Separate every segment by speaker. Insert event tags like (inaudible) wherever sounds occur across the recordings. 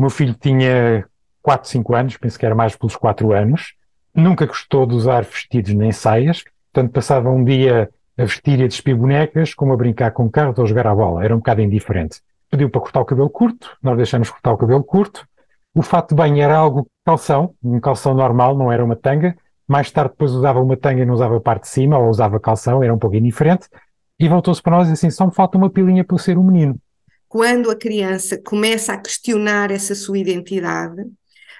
Speaker 1: O meu filho tinha 4, 5 anos, penso que era mais pelos 4 anos, nunca gostou de usar vestidos nem saias, portanto passava um dia a vestir e a despir bonecas, como a brincar com carros ou jogar à bola, era um bocado indiferente. Pediu para cortar o cabelo curto, nós deixamos cortar o cabelo curto, o fato de banho era algo calção, um calção normal, não era uma tanga, mais tarde depois usava uma tanga e não usava a parte de cima, ou usava calção, era um pouco indiferente, e voltou-se para nós e assim, só me falta uma pilinha para eu ser um menino.
Speaker 2: Quando a criança começa a questionar essa sua identidade,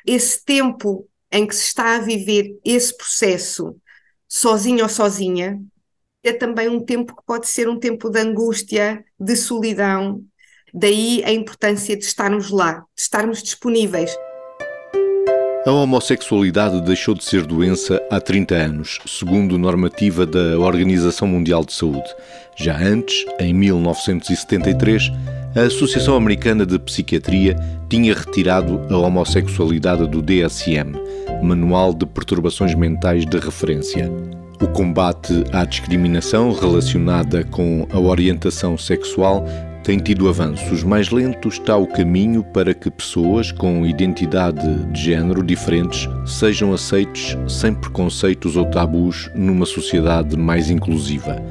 Speaker 2: esse tempo em que se está a viver esse processo sozinho ou sozinha, é também um tempo que pode ser um tempo de angústia, de solidão. Daí a importância de estarmos lá, de estarmos disponíveis.
Speaker 3: A homossexualidade deixou de ser doença há 30 anos, segundo normativa da Organização Mundial de Saúde. Já antes, em 1973, a Associação Americana de Psiquiatria tinha retirado a homossexualidade do DSM, Manual de Perturbações Mentais de Referência. O combate à discriminação relacionada com a orientação sexual tem tido avanços. Mais lento está o caminho para que pessoas com identidade de género diferentes sejam aceites sem preconceitos ou tabus numa sociedade mais inclusiva.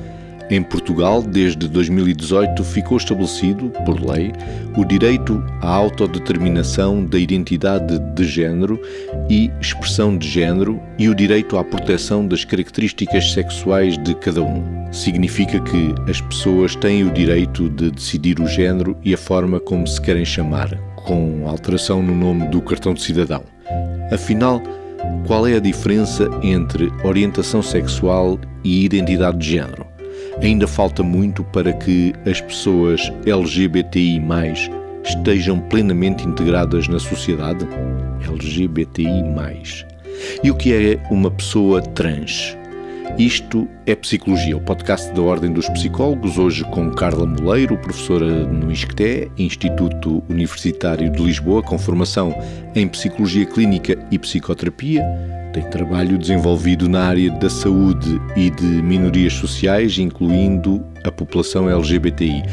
Speaker 3: Em Portugal, desde 2018, ficou estabelecido, por lei, o direito à autodeterminação da identidade de género e expressão de género e o direito à proteção das características sexuais de cada um. Significa que as pessoas têm o direito de decidir o género e a forma como se querem chamar, com alteração no nome do cartão de cidadão. Afinal, qual é a diferença entre orientação sexual e identidade de género? Ainda falta muito para que as pessoas LGBTI estejam plenamente integradas na sociedade? LGBTI. E o que é uma pessoa trans? Isto é Psicologia, o podcast da Ordem dos Psicólogos, hoje com Carla Moleiro, professora no ISCTE, Instituto Universitário de Lisboa, com formação em Psicologia Clínica e Psicoterapia tem trabalho desenvolvido na área da saúde e de minorias sociais, incluindo a população LGBTI.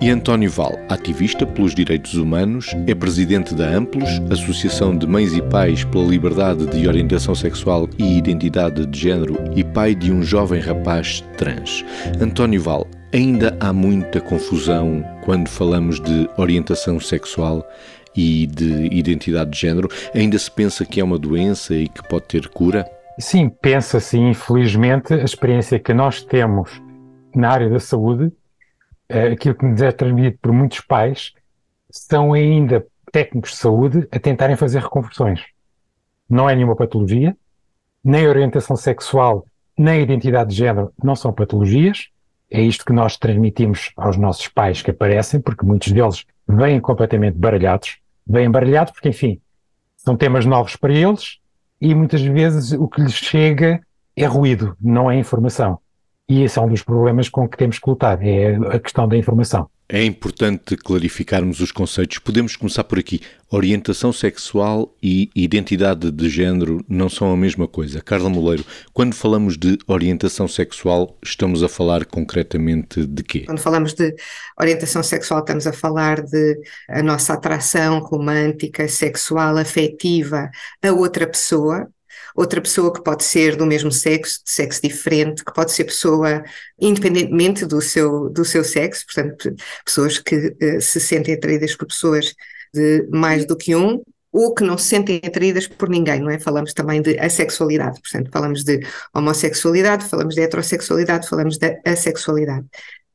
Speaker 3: E António Val, ativista pelos direitos humanos, é presidente da Amplos, Associação de Mães e Pais pela Liberdade de Orientação Sexual e Identidade de Género, e pai de um jovem rapaz trans. António Val, ainda há muita confusão quando falamos de orientação sexual e de identidade de género, ainda se pensa que é uma doença e que pode ter cura?
Speaker 1: Sim, pensa-se, infelizmente, a experiência que nós temos na área da saúde, aquilo que nos é transmitido por muitos pais, são ainda técnicos de saúde a tentarem fazer reconversões. Não é nenhuma patologia, nem orientação sexual, nem identidade de género não são patologias. É isto que nós transmitimos aos nossos pais que aparecem, porque muitos deles vêm completamente baralhados bem embaralhado, porque, enfim, são temas novos para eles e muitas vezes o que lhes chega é ruído, não é informação. E esse é um dos problemas com que temos que lutar, é a questão da informação.
Speaker 3: É importante clarificarmos os conceitos. Podemos começar por aqui. Orientação sexual e identidade de género não são a mesma coisa. Carla Moleiro, quando falamos de orientação sexual, estamos a falar concretamente de quê?
Speaker 2: Quando falamos de orientação sexual, estamos a falar de a nossa atração romântica, sexual, afetiva a outra pessoa, outra pessoa que pode ser do mesmo sexo, de sexo diferente, que pode ser pessoa independentemente do seu, do seu sexo, portanto, pessoas que uh, se sentem atraídas por pessoas de mais do que um, ou que não se sentem atraídas por ninguém, não é? Falamos também de assexualidade, portanto, falamos de homossexualidade, falamos de heterossexualidade, falamos de assexualidade.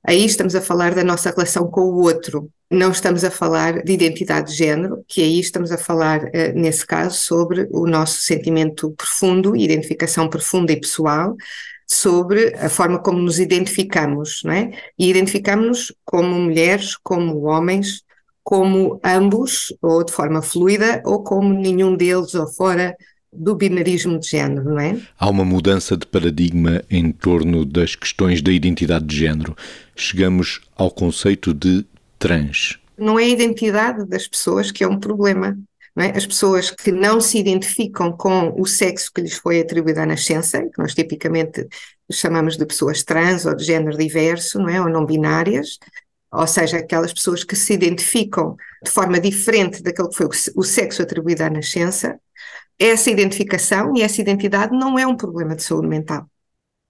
Speaker 2: Aí estamos a falar da nossa relação com o outro, não estamos a falar de identidade de género, que aí estamos a falar, eh, nesse caso, sobre o nosso sentimento profundo, identificação profunda e pessoal, sobre a forma como nos identificamos, não é? E identificamos-nos como mulheres, como homens, como ambos, ou de forma fluida, ou como nenhum deles, ou fora do binarismo de género, não é?
Speaker 3: Há uma mudança de paradigma em torno das questões da identidade de género. Chegamos ao conceito de trans.
Speaker 2: Não é a identidade das pessoas que é um problema. É? As pessoas que não se identificam com o sexo que lhes foi atribuído à nascença, que nós tipicamente chamamos de pessoas trans ou de género diverso, não é? ou não binárias, ou seja, aquelas pessoas que se identificam de forma diferente daquele que foi o sexo atribuído à nascença, essa identificação e essa identidade não é um problema de saúde mental.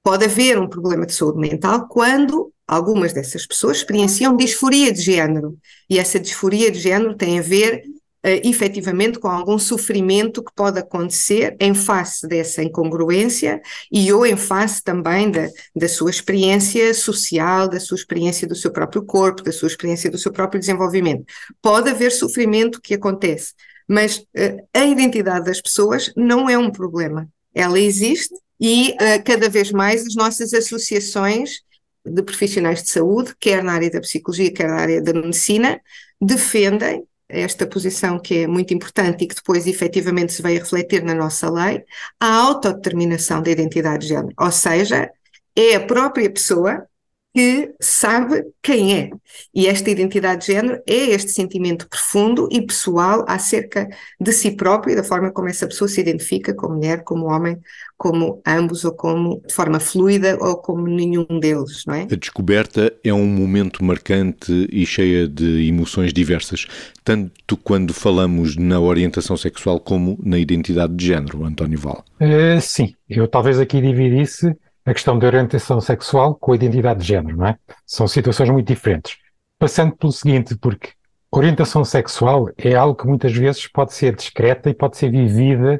Speaker 2: Pode haver um problema de saúde mental quando algumas dessas pessoas experienciam disforia de género, e essa disforia de género tem a ver uh, efetivamente com algum sofrimento que pode acontecer em face dessa incongruência e ou em face também da, da sua experiência social, da sua experiência do seu próprio corpo, da sua experiência do seu próprio desenvolvimento. Pode haver sofrimento que acontece, mas uh, a identidade das pessoas não é um problema. Ela existe e uh, cada vez mais as nossas associações de profissionais de saúde, quer na área da psicologia, quer na área da medicina, defendem esta posição que é muito importante e que depois efetivamente se a refletir na nossa lei, a autodeterminação da identidade de género, ou seja, é a própria pessoa que sabe quem é. E esta identidade de género é este sentimento profundo e pessoal acerca de si próprio e da forma como essa pessoa se identifica como mulher, como homem, como ambos ou como de forma fluida ou como nenhum deles, não é?
Speaker 3: A descoberta é um momento marcante e cheia de emoções diversas, tanto quando falamos na orientação sexual como na identidade de género, António Val.
Speaker 1: Uh, sim, eu talvez aqui dividisse a questão da orientação sexual com a identidade de género, não é? São situações muito diferentes. Passando pelo seguinte, porque orientação sexual é algo que muitas vezes pode ser discreta e pode ser vivida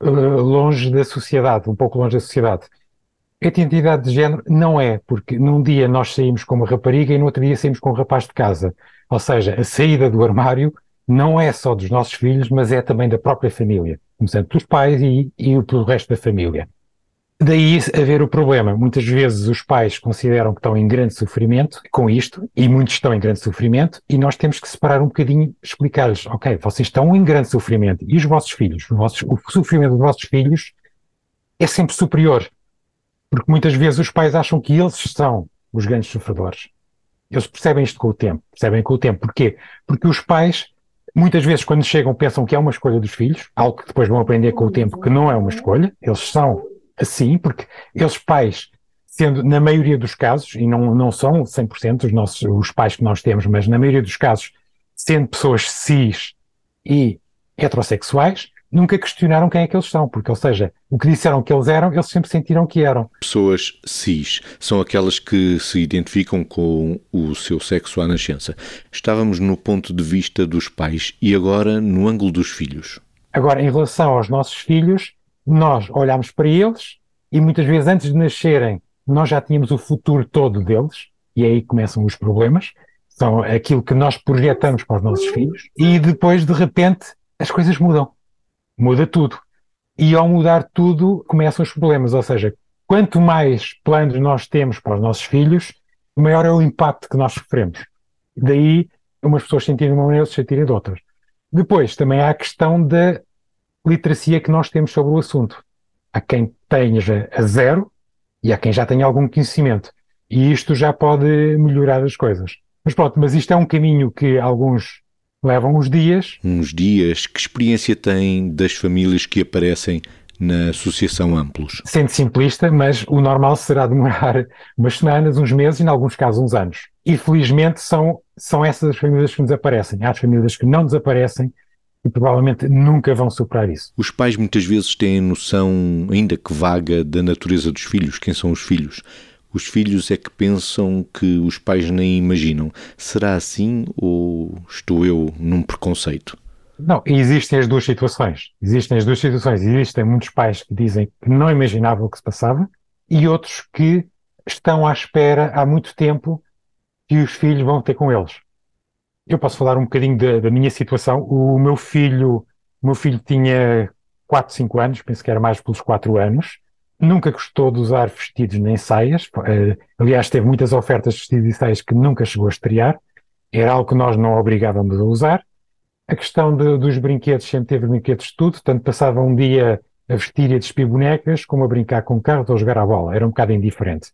Speaker 1: uh, longe da sociedade, um pouco longe da sociedade. A identidade de género não é, porque num dia nós saímos com uma rapariga e no outro dia saímos com um rapaz de casa. Ou seja, a saída do armário não é só dos nossos filhos, mas é também da própria família, começando pelos pais e, e pelo resto da família. Daí haver o problema. Muitas vezes os pais consideram que estão em grande sofrimento com isto, e muitos estão em grande sofrimento, e nós temos que separar um bocadinho, explicar-lhes, ok, vocês estão em grande sofrimento, e os vossos filhos, os vossos, o sofrimento dos vossos filhos é sempre superior. Porque muitas vezes os pais acham que eles são os grandes sofredores. Eles percebem isto com o tempo. Percebem com o tempo. Porquê? Porque os pais, muitas vezes, quando chegam, pensam que é uma escolha dos filhos, algo que depois vão aprender com o tempo que não é uma escolha. Eles são assim, porque eles pais, sendo na maioria dos casos, e não, não são 100% os, nossos, os pais que nós temos, mas na maioria dos casos, sendo pessoas cis e heterossexuais, nunca questionaram quem é que eles são, porque, ou seja, o que disseram que eles eram, eles sempre sentiram que eram.
Speaker 3: Pessoas cis são aquelas que se identificam com o seu sexo à nascença. Estávamos no ponto de vista dos pais e agora no ângulo dos filhos.
Speaker 1: Agora, em relação aos nossos filhos, nós olhamos para eles e muitas vezes antes de nascerem nós já tínhamos o futuro todo deles e aí começam os problemas. São aquilo que nós projetamos para os nossos filhos e depois de repente as coisas mudam. Muda tudo. E ao mudar tudo começam os problemas. Ou seja, quanto mais planos nós temos para os nossos filhos, maior é o impacto que nós sofremos. Daí umas pessoas sentirem de uma maneira, outras sentirem de outras. Depois também há a questão da literacia que nós temos sobre o assunto. Há quem tenha a zero e há quem já tenha algum conhecimento. E isto já pode melhorar as coisas. Mas pronto, mas isto é um caminho que alguns levam uns dias.
Speaker 3: Uns dias. Que experiência tem das famílias que aparecem na Associação Amplos?
Speaker 1: Sendo simplista, mas o normal será demorar (laughs) umas semanas, uns meses e, em alguns casos, uns anos. E felizmente são, são essas as famílias que nos aparecem. Há as famílias que não desaparecem e provavelmente nunca vão superar isso.
Speaker 3: Os pais muitas vezes têm noção, ainda que vaga, da natureza dos filhos, quem são os filhos. Os filhos é que pensam que os pais nem imaginam. Será assim ou estou eu num preconceito?
Speaker 1: Não, existem as duas situações. Existem as duas situações. Existem muitos pais que dizem que não imaginavam o que se passava e outros que estão à espera há muito tempo que os filhos vão ter com eles. Eu posso falar um bocadinho da, da minha situação. O meu filho, meu filho tinha 4, 5 anos, penso que era mais pelos 4 anos. Nunca gostou de usar vestidos nem saias. Uh, aliás, teve muitas ofertas de vestidos e saias que nunca chegou a estrear. Era algo que nós não obrigávamos a usar. A questão de, dos brinquedos, sempre teve brinquedos de tudo, tanto passava um dia a vestir e a despir bonecas, como a brincar com carros ou a jogar à bola. Era um bocado indiferente.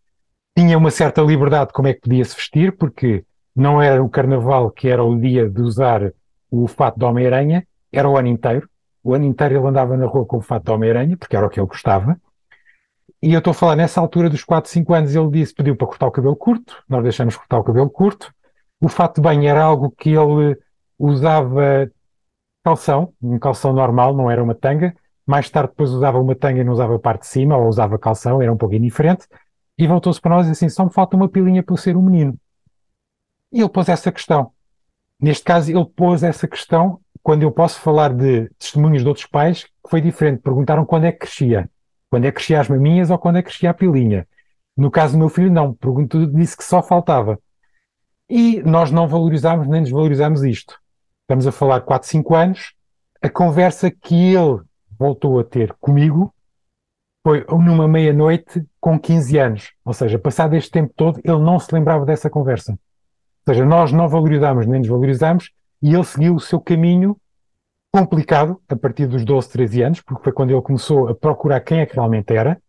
Speaker 1: Tinha uma certa liberdade de como é que podia se vestir, porque não era o carnaval que era o dia de usar o fato de Homem-Aranha, era o ano inteiro. O ano inteiro ele andava na rua com o fato de Homem-Aranha, porque era o que ele gostava. E eu estou a falar nessa altura dos 4, 5 anos, ele disse, pediu para cortar o cabelo curto, nós deixamos cortar o cabelo curto. O fato de banho era algo que ele usava calção, um calção normal, não era uma tanga. Mais tarde depois usava uma tanga e não usava a parte de cima, ou usava calção, era um pouco indiferente. E voltou-se para nós e assim, só me falta uma pilinha para eu ser um menino. E ele pôs essa questão. Neste caso, ele pôs essa questão quando eu posso falar de testemunhos de outros pais, que foi diferente. Perguntaram quando é que crescia. Quando é que crescia as maminhas ou quando é que crescia a pilinha. No caso do meu filho, não. Perguntou, disse que só faltava. E nós não valorizámos nem desvalorizámos isto. Estamos a falar de 4, 5 anos. A conversa que ele voltou a ter comigo foi numa meia-noite com 15 anos. Ou seja, passado este tempo todo, ele não se lembrava dessa conversa. Ou seja, nós não valorizámos nem desvalorizámos e ele seguiu o seu caminho complicado a partir dos 12, 13 anos, porque foi quando ele começou a procurar quem é que realmente era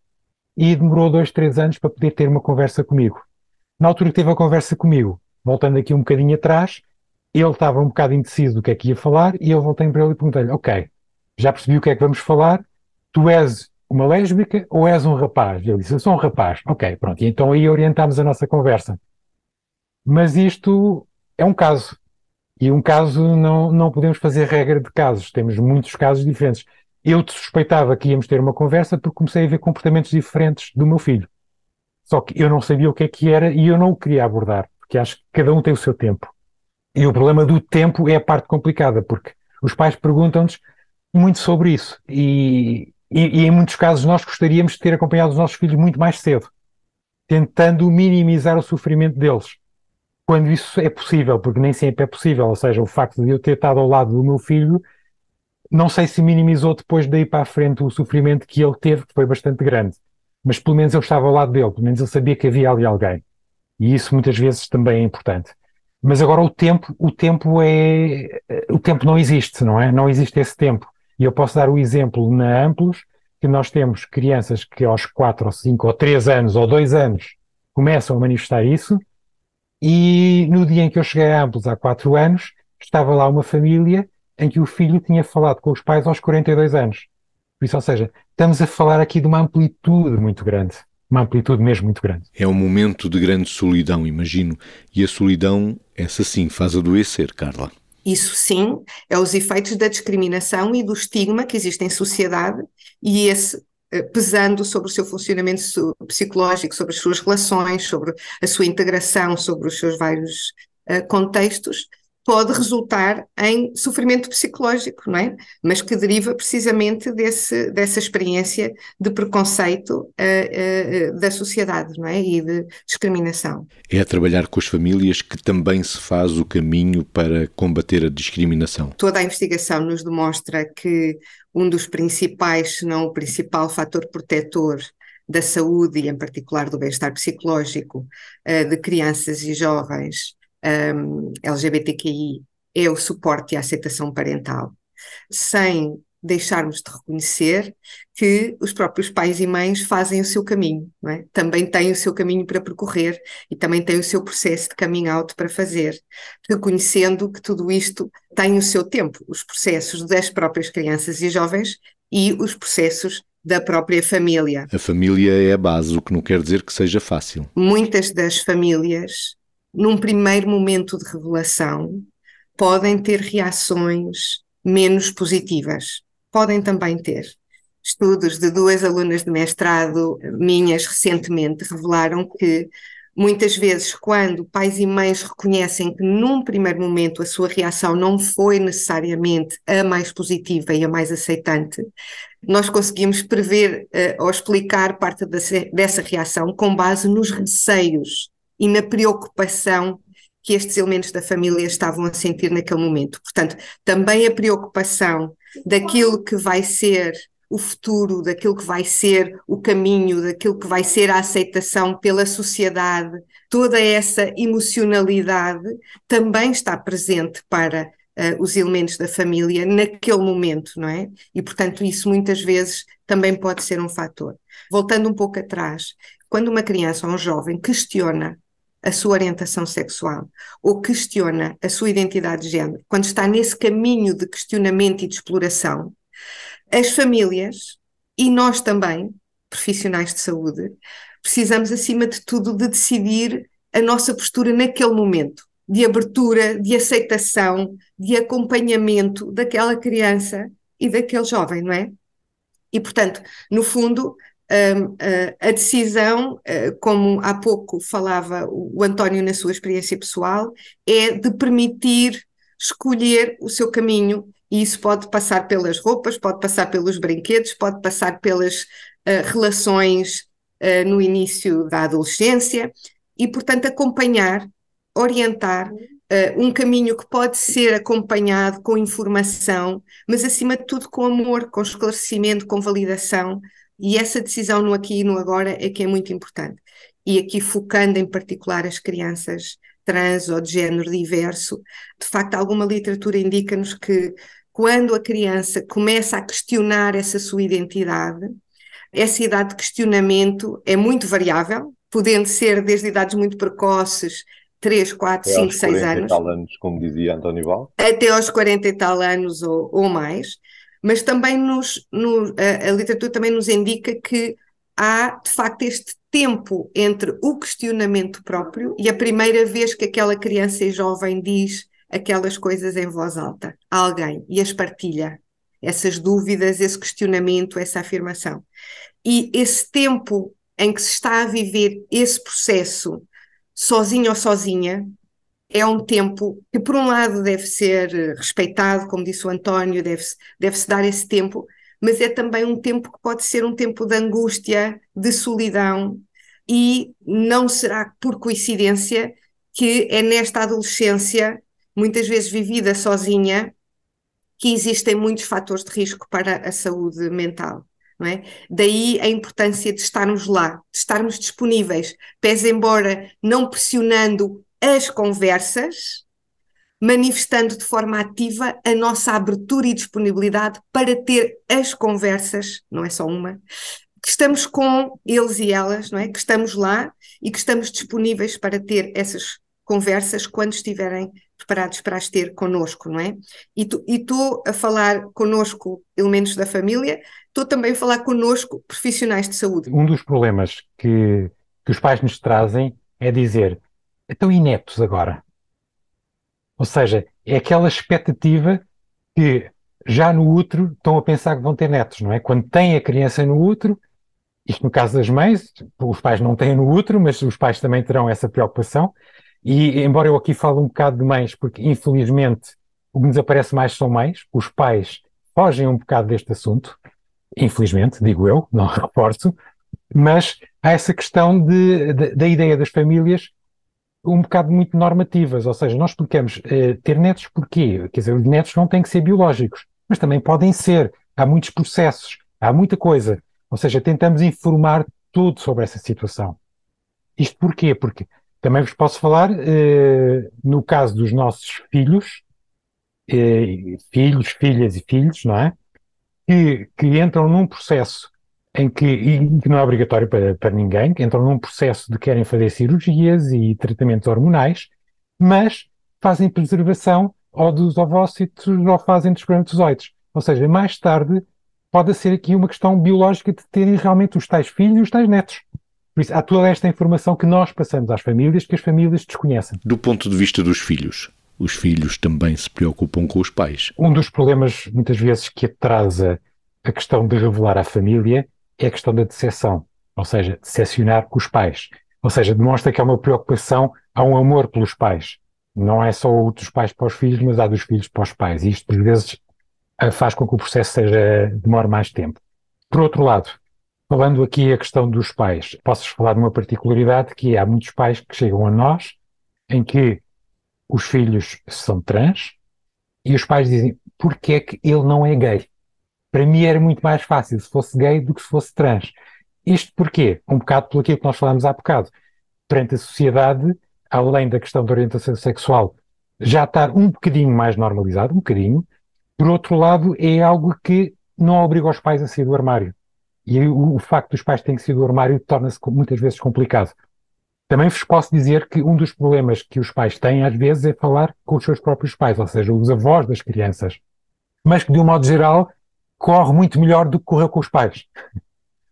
Speaker 1: e demorou dois, três anos para poder ter uma conversa comigo. Na altura que teve a conversa comigo, voltando aqui um bocadinho atrás, ele estava um bocado indeciso do que é que ia falar e eu voltei para ele e perguntei-lhe, ok, já percebi o que é que vamos falar, tu és uma lésbica ou és um rapaz? Ele disse, eu sou um rapaz. Ok, pronto. E então aí orientámos a nossa conversa. Mas isto é um caso. E um caso não, não podemos fazer regra de casos. Temos muitos casos diferentes. Eu suspeitava que íamos ter uma conversa porque comecei a ver comportamentos diferentes do meu filho. Só que eu não sabia o que é que era e eu não o queria abordar, porque acho que cada um tem o seu tempo. E o problema do tempo é a parte complicada, porque os pais perguntam-nos muito sobre isso. E, e, e, em muitos casos nós gostaríamos de ter acompanhado os nossos filhos muito mais cedo, tentando minimizar o sofrimento deles. Quando isso é possível, porque nem sempre é possível, ou seja, o facto de eu ter estado ao lado do meu filho, não sei se minimizou depois daí para a frente o sofrimento que ele teve, que foi bastante grande. Mas pelo menos eu estava ao lado dele, pelo menos eu sabia que havia ali alguém. E isso muitas vezes também é importante. Mas agora o tempo, o tempo é, o tempo não existe, não é? Não existe esse tempo. E eu posso dar o exemplo na Amplos, que nós temos crianças que aos 4 ou 5 ou 3 anos ou 2 anos começam a manifestar isso, e no dia em que eu cheguei a Amplos, há 4 anos, estava lá uma família em que o filho tinha falado com os pais aos 42 anos. Por isso, ou seja, estamos a falar aqui de uma amplitude muito grande. Uma amplitude mesmo muito grande.
Speaker 3: É um momento de grande solidão, imagino. E a solidão, essa sim, faz adoecer, Carla.
Speaker 2: Isso sim é os efeitos da discriminação e do estigma que existe em sociedade e esse pesando sobre o seu funcionamento psicológico, sobre as suas relações, sobre a sua integração, sobre os seus vários uh, contextos, pode resultar em sofrimento psicológico, não é? Mas que deriva precisamente desse, dessa experiência de preconceito uh, uh, da sociedade, não é? E de discriminação.
Speaker 3: É a trabalhar com as famílias que também se faz o caminho para combater a discriminação.
Speaker 2: Toda a investigação nos demonstra que um dos principais, se não o principal fator protetor da saúde e em particular do bem-estar psicológico de crianças e jovens um, LGBTQI é o suporte e a aceitação parental, sem deixarmos de reconhecer que os próprios pais e mães fazem o seu caminho, é? também têm o seu caminho para percorrer e também têm o seu processo de coming out para fazer, reconhecendo que tudo isto tem o seu tempo, os processos das próprias crianças e jovens e os processos da própria família.
Speaker 3: A família é a base, o que não quer dizer que seja fácil.
Speaker 2: Muitas das famílias num primeiro momento de revelação, podem ter reações menos positivas. Podem também ter. Estudos de duas alunas de mestrado minhas recentemente revelaram que muitas vezes, quando pais e mães reconhecem que num primeiro momento a sua reação não foi necessariamente a mais positiva e a mais aceitante, nós conseguimos prever uh, ou explicar parte dessa, dessa reação com base nos receios e na preocupação que estes elementos da família estavam a sentir naquele momento. Portanto, também a preocupação daquilo que vai ser o futuro, daquilo que vai ser o caminho, daquilo que vai ser a aceitação pela sociedade, toda essa emocionalidade também está presente para uh, os elementos da família naquele momento, não é? E, portanto, isso muitas vezes também pode ser um fator. Voltando um pouco atrás, quando uma criança ou um jovem questiona a sua orientação sexual ou questiona a sua identidade de género, quando está nesse caminho de questionamento e de exploração, as famílias e nós também, profissionais de saúde, precisamos, acima de tudo, de decidir a nossa postura naquele momento. de abertura, de aceitação, de acompanhamento daquela criança e daquele jovem, não é? E, portanto, no fundo, a decisão, eh, como há pouco falava o António na sua experiência pessoal, é de permitir escolher o seu caminho, e isso pode passar pelas roupas, pode passar pelos brinquedos, pode passar pelas uh, relações uh, no início da adolescência, e, portanto, acompanhar, orientar uh, um caminho que pode ser acompanhado com informação, mas acima de tudo com amor, com esclarecimento, com validação, e essa decisão no aqui e no agora é que é muito importante. E aqui focando em particular as crianças trans ou de género diverso, de facto alguma literatura indica-nos que quando a criança começa a questionar essa sua identidade, essa idade de questionamento é muito variável, podendo ser desde idades muito precoces, 3, 4, 5, 6 anos.
Speaker 4: tal anos, como dizia António Val.
Speaker 2: Até aos 40 e tal anos ou, ou mais. Mas também nos, no, a, a literatura também nos indica que há, de facto, este tempo entre o questionamento próprio e a primeira vez que aquela criança e jovem diz aquelas coisas em voz alta a alguém e as partilha. Essas dúvidas, esse questionamento, essa afirmação. E esse tempo em que se está a viver esse processo sozinho ou sozinha, é um tempo que, por um lado, deve ser respeitado, como disse o António, deve-se deve dar esse tempo, mas é também um tempo que pode ser um tempo de angústia, de solidão, e não será por coincidência que é nesta adolescência, muitas vezes vivida sozinha, que existem muitos fatores de risco para a saúde mental. É? Daí a importância de estarmos lá, de estarmos disponíveis, pese embora não pressionando as conversas, manifestando de forma ativa a nossa abertura e disponibilidade para ter as conversas, não é só uma, que estamos com eles e elas, não é? Que estamos lá e que estamos disponíveis para ter essas conversas quando estiverem preparados para as ter connosco, não é? E estou a falar connosco elementos da família, estou também a falar connosco profissionais de saúde.
Speaker 1: Um dos problemas que, que os pais nos trazem é dizer, estão inetos agora. Ou seja, é aquela expectativa que já no útero estão a pensar que vão ter netos, não é? Quando têm a criança no útero, isto no caso das mães, os pais não têm no útero, mas os pais também terão essa preocupação. E embora eu aqui fale um bocado de mães, porque infelizmente o que nos aparece mais são mães, os pais fogem um bocado deste assunto, infelizmente, digo eu, não (laughs) reforço, mas há essa questão de, de, da ideia das famílias um bocado muito normativas, ou seja, nós explicamos eh, ter netos porquê? Quer dizer, os netos não têm que ser biológicos, mas também podem ser. Há muitos processos, há muita coisa. Ou seja, tentamos informar tudo sobre essa situação. Isto porquê? Porque também vos posso falar, eh, no caso dos nossos filhos, eh, filhos, filhas e filhos, não é? Que, que entram num processo em que, e que não é obrigatório para, para ninguém, que entram num processo de querem fazer cirurgias e tratamentos hormonais, mas fazem preservação ou dos ovócitos ou fazem dos espermatozoides. Ou seja, mais tarde pode ser aqui uma questão biológica de terem realmente os tais filhos e os tais netos. Por isso, há toda esta informação que nós passamos às famílias que as famílias desconhecem.
Speaker 3: Do ponto de vista dos filhos, os filhos também se preocupam com os pais.
Speaker 1: Um dos problemas, muitas vezes, que atrasa a questão de revelar à família é a questão da decepção, ou seja, decepcionar os pais. Ou seja, demonstra que há uma preocupação, há um amor pelos pais. Não é só o dos pais para os filhos, mas há dos filhos para os pais. E isto, por vezes, faz com que o processo seja, demore mais tempo. Por outro lado, falando aqui a questão dos pais, posso falar de uma particularidade que há muitos pais que chegam a nós em que os filhos são trans e os pais dizem, porque é que ele não é gay? Para mim era muito mais fácil se fosse gay do que se fosse trans. Isto porquê? Um bocado pelo que nós falámos há bocado. Perante a sociedade, além da questão da orientação sexual, já estar um bocadinho mais normalizado, um bocadinho, por outro lado, é algo que não obriga os pais a sair do armário. E o, o facto dos pais terem que sair do armário torna-se muitas vezes complicado. Também vos posso dizer que um dos problemas que os pais têm, às vezes, é falar com os seus próprios pais, ou seja, os avós das crianças. Mas que, de um modo geral, corre muito melhor do que correu com os pais.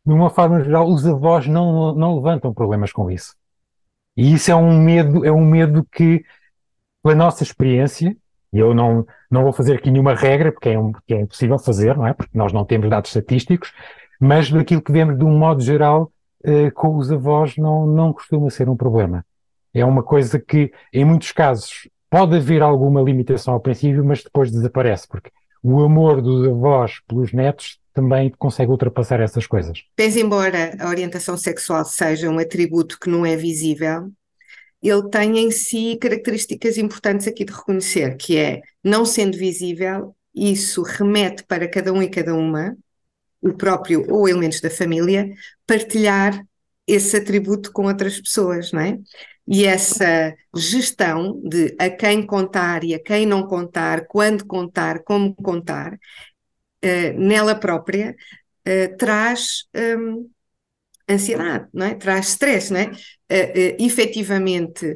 Speaker 1: De uma forma geral, os avós não, não levantam problemas com isso. E isso é um medo, é um medo que pela nossa experiência, e eu não, não vou fazer aqui nenhuma regra, porque é, um, porque é impossível fazer, não é? Porque nós não temos dados estatísticos, mas daquilo que vemos de um modo geral, eh, com os avós não, não costuma ser um problema. É uma coisa que, em muitos casos, pode haver alguma limitação ao princípio, mas depois desaparece, porque o amor dos avós pelos netos também consegue ultrapassar essas coisas.
Speaker 2: Pese embora a orientação sexual seja um atributo que não é visível, ele tem em si características importantes aqui de reconhecer, que é, não sendo visível, isso remete para cada um e cada uma, o próprio ou elementos da família, partilhar esse atributo com outras pessoas, não é? E essa gestão de a quem contar e a quem não contar, quando contar, como contar, uh, nela própria, uh, traz um, ansiedade, não é? traz stress. Não é? Uh, efetivamente,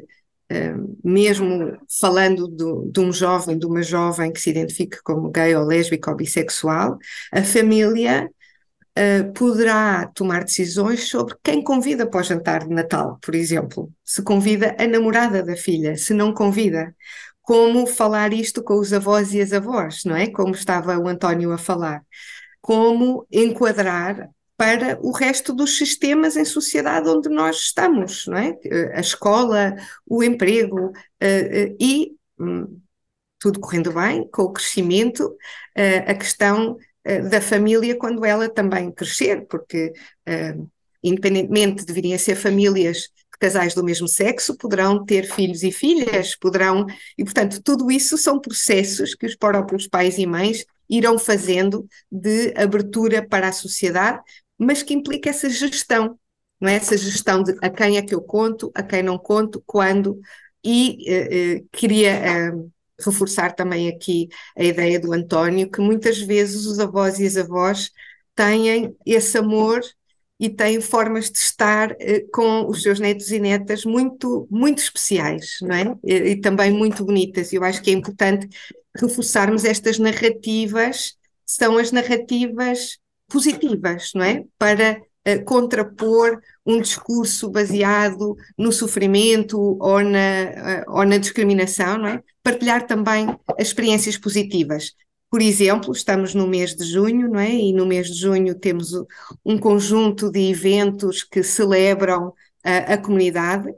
Speaker 2: uh, mesmo falando do, de um jovem, de uma jovem que se identifique como gay ou lésbica ou bissexual, a família uh, poderá tomar decisões sobre quem convida para o jantar de Natal, por exemplo. Se convida a namorada da filha, se não convida. Como falar isto com os avós e as avós, não é? Como estava o António a falar. Como enquadrar para o resto dos sistemas em sociedade onde nós estamos, não é? A escola, o emprego uh, e um, tudo correndo bem, com o crescimento, a questão da família quando ela também crescer, porque independentemente deveriam ser famílias de casais do mesmo sexo, poderão ter filhos e filhas, poderão, e portanto tudo isso são processos que os próprios pais e mães irão fazendo de abertura para a sociedade, mas que implica essa gestão, não é? Essa gestão de a quem é que eu conto, a quem não conto, quando, e eh, eh, queria eh, reforçar também aqui a ideia do António, que muitas vezes os avós e as avós têm esse amor e têm formas de estar eh, com os seus netos e netas muito, muito especiais, não é? E, e também muito bonitas. Eu acho que é importante reforçarmos estas narrativas, são as narrativas positivas, não é? Para contrapor um discurso baseado no sofrimento ou na, uh, ou na discriminação, não é? Partilhar também as experiências positivas. Por exemplo, estamos no mês de junho, não é? E no mês de junho temos um conjunto de eventos que celebram a, comunidade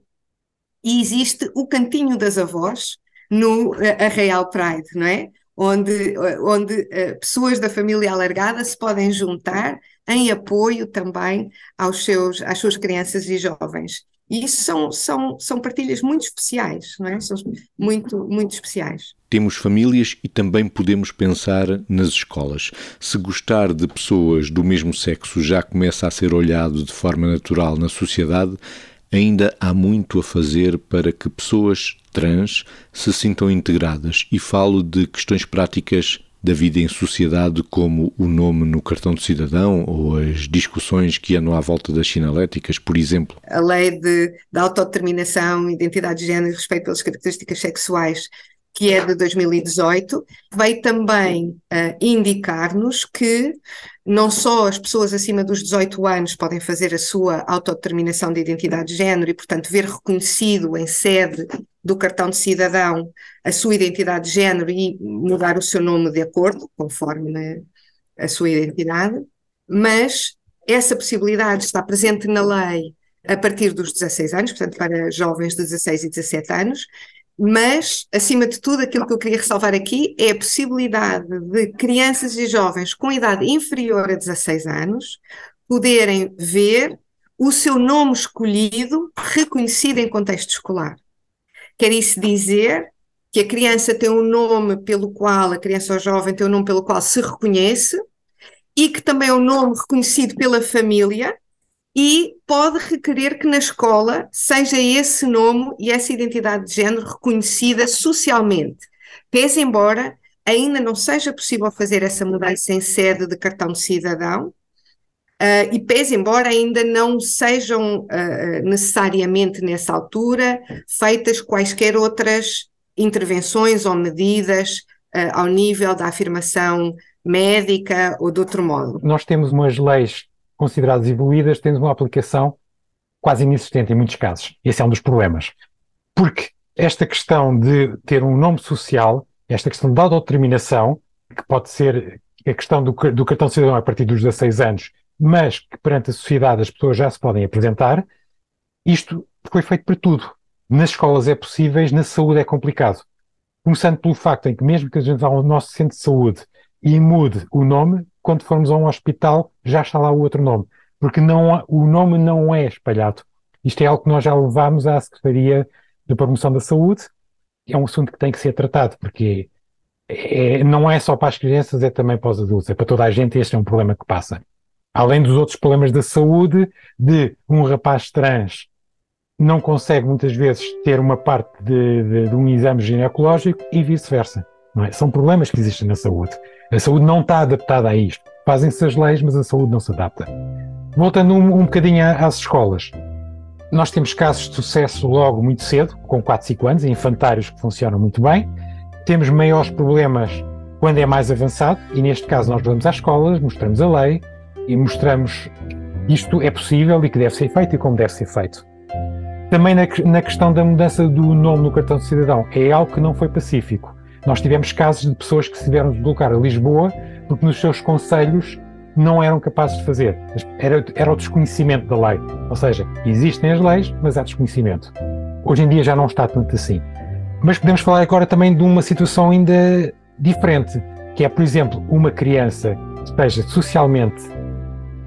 Speaker 2: e existe o Cantinho das Avós no Arraial Pride, não é? onde, onde uh, pessoas da família alargada se podem juntar em apoio também aos seus, às suas crianças e jovens. E isso são, são, são partilhas muito especiais, não é? São muito, muito especiais.
Speaker 3: Temos famílias e também podemos pensar nas escolas. Se gostar de pessoas do mesmo sexo já começa a ser olhado de forma natural na sociedade, ainda há muito a fazer para que pessoas trans se sintam integradas e falo de questões práticas da vida em sociedade, como o nome no cartão de cidadão ou as discussões que andam à volta das sinaléticas, por exemplo.
Speaker 2: A lei de, de autodeterminação, identidade de género e respeito pelas características sexuais que é de 2018, veio também uh, indicar-nos que não só as pessoas acima dos 18 anos podem fazer a sua autodeterminação de identidade de género e, portanto, ver reconhecido em sede do cartão de cidadão a sua identidade de género e mudar o seu nome de acordo, conforme né, a sua identidade, mas essa possibilidade está presente na lei a partir dos 16 anos, portanto, para jovens de 16 e 17 anos, mas, acima de tudo, aquilo que eu queria ressalvar aqui é a possibilidade de crianças e jovens com idade inferior a 16 anos poderem ver o seu nome escolhido reconhecido em contexto escolar. Quer isso dizer que a criança tem um nome pelo qual, a criança ou jovem tem um nome pelo qual se reconhece e que também é um nome reconhecido pela família e pode requerer que na escola seja esse nome e essa identidade de género reconhecida socialmente. Pese embora ainda não seja possível fazer essa mudança em sede de cartão de cidadão, uh, e pese embora ainda não sejam uh, necessariamente nessa altura feitas quaisquer outras intervenções ou medidas uh, ao nível da afirmação médica ou de outro modo.
Speaker 1: Nós temos umas leis consideradas evoluídas, temos uma aplicação quase inexistente em muitos casos. Esse é um dos problemas. Porque esta questão de ter um nome social, esta questão da autodeterminação, que pode ser a questão do, do cartão cidadão a partir dos 16 anos, mas que perante a sociedade as pessoas já se podem apresentar, isto foi feito para tudo. Nas escolas é possível, na saúde é complicado. Começando pelo facto em que mesmo que a gente vá ao nosso centro de saúde e mude o nome, quando formos a um hospital já está lá o outro nome. Porque não, o nome não é espalhado. Isto é algo que nós já levámos à Secretaria de Promoção da Saúde. É um assunto que tem que ser tratado, porque é, não é só para as crianças, é também para os adultos, é para toda a gente, este é um problema que passa. Além dos outros problemas da saúde, de um rapaz trans não consegue muitas vezes ter uma parte de, de, de um exame ginecológico e vice-versa. É? São problemas que existem na saúde. A saúde não está adaptada a isto. Fazem-se as leis, mas a saúde não se adapta. Voltando um, um bocadinho às escolas. Nós temos casos de sucesso logo muito cedo, com 4, 5 anos, infantários que funcionam muito bem. Temos maiores problemas quando é mais avançado, e neste caso nós vamos às escolas, mostramos a lei e mostramos que isto é possível e que deve ser feito e como deve ser feito. Também na, na questão da mudança do nome no cartão de cidadão, é algo que não foi pacífico. Nós tivemos casos de pessoas que se tiveram de deslocar a Lisboa porque nos seus conselhos não eram capazes de fazer. Era, era o desconhecimento da lei. Ou seja, existem as leis, mas há desconhecimento. Hoje em dia já não está tanto assim. Mas podemos falar agora também de uma situação ainda diferente, que é, por exemplo, uma criança que esteja socialmente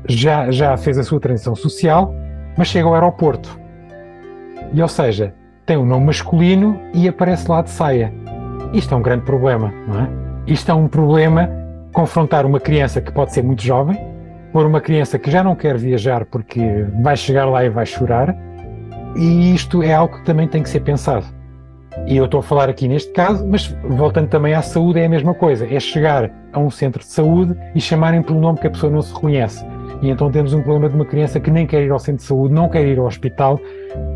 Speaker 1: já, já fez a sua transição social, mas chega ao aeroporto. E, ou seja, tem um nome masculino e aparece lá de saia. Isto é um grande problema, não é? Isto é um problema confrontar uma criança que pode ser muito jovem, por uma criança que já não quer viajar porque vai chegar lá e vai chorar, e isto é algo que também tem que ser pensado. E eu estou a falar aqui neste caso, mas voltando também à saúde, é a mesma coisa: é chegar a um centro de saúde e chamarem pelo nome que a pessoa não se reconhece. E então temos um problema de uma criança que nem quer ir ao centro de saúde, não quer ir ao hospital,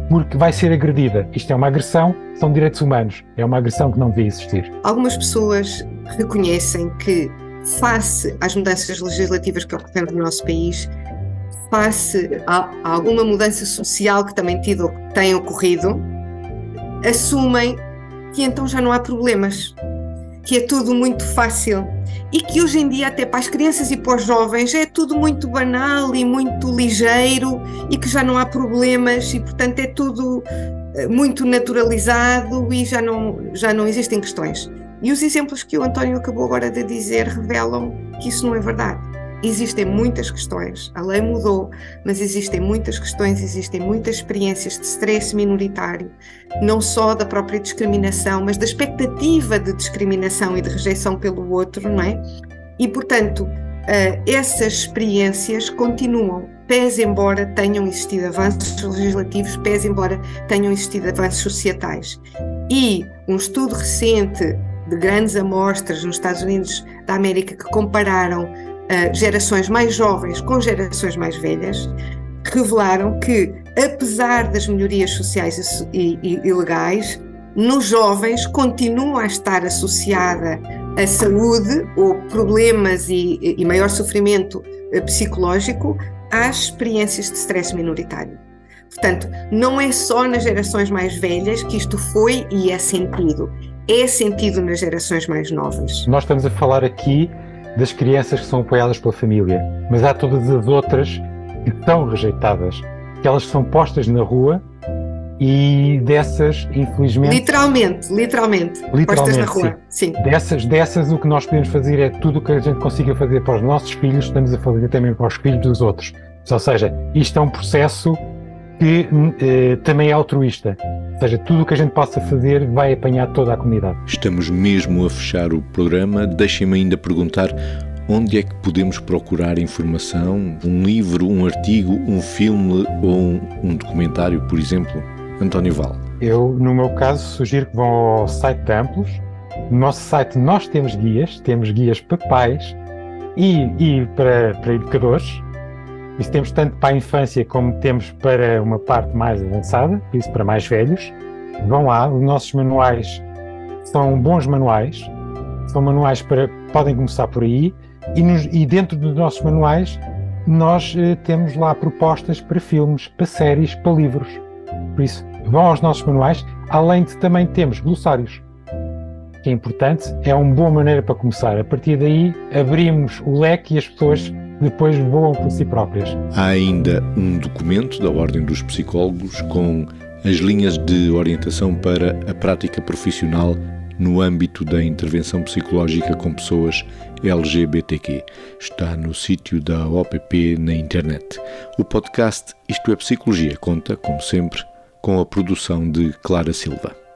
Speaker 1: porque vai ser agredida. Isto é uma agressão, são direitos humanos. É uma agressão que não devia existir.
Speaker 2: Algumas pessoas reconhecem que face às mudanças legislativas que ocorreram no nosso país, face a, a alguma mudança social que também tido, tem ocorrido, assumem que então já não há problemas, que é tudo muito fácil e que hoje em dia, até para as crianças e para os jovens, é tudo muito banal e muito ligeiro e que já não há problemas e, portanto, é tudo eh, muito naturalizado e já não, já não existem questões. E os exemplos que o António acabou agora de dizer revelam que isso não é verdade. Existem muitas questões, a lei mudou, mas existem muitas questões, existem muitas experiências de stress minoritário, não só da própria discriminação, mas da expectativa de discriminação e de rejeição pelo outro, não é? E, portanto, uh, essas experiências continuam, pese embora tenham existido avanços legislativos, pese embora tenham existido avanços societais. E um estudo recente de grandes amostras nos Estados Unidos da América que compararam uh, gerações mais jovens com gerações mais velhas, revelaram que, apesar das melhorias sociais e, e, e legais, nos jovens continua a estar associada a saúde ou problemas e, e maior sofrimento uh, psicológico às experiências de stress minoritário. Portanto, não é só nas gerações mais velhas que isto foi e é sentido, é sentido nas gerações mais novas.
Speaker 1: Nós estamos a falar aqui das crianças que são apoiadas pela família, mas há todas as outras que estão rejeitadas, que elas são postas na rua e dessas, infelizmente.
Speaker 2: Literalmente, literalmente, literalmente postas na rua. Sim.
Speaker 1: sim. Dessas, dessas, o que nós podemos fazer é tudo o que a gente consiga fazer para os nossos filhos, estamos a fazer também para os filhos dos outros. Ou seja, isto é um processo que eh, também é altruísta. Ou seja, tudo o que a gente possa fazer vai apanhar toda a comunidade.
Speaker 3: Estamos mesmo a fechar o programa. Deixem-me ainda perguntar onde é que podemos procurar informação? Um livro, um artigo, um filme ou um, um documentário, por exemplo? António Val.
Speaker 1: Eu, no meu caso, sugiro que vão ao site da Amplos. No nosso site nós temos guias, temos guias para pais e, e para, para educadores isso temos tanto para a infância como temos para uma parte mais avançada, isso para mais velhos. Vão lá, os nossos manuais são bons manuais, são manuais para podem começar por aí e, nos, e dentro dos nossos manuais nós eh, temos lá propostas para filmes, para séries, para livros. Por isso, vão aos nossos manuais. além de também temos glossários, que é importante, é uma boa maneira para começar. A partir daí, abrimos o leque e as pessoas depois voam por si próprias.
Speaker 3: Há ainda um documento da Ordem dos Psicólogos com as linhas de orientação para a prática profissional no âmbito da intervenção psicológica com pessoas LGBTQ. Está no sítio da OPP na internet. O podcast Isto é Psicologia conta, como sempre, com a produção de Clara Silva.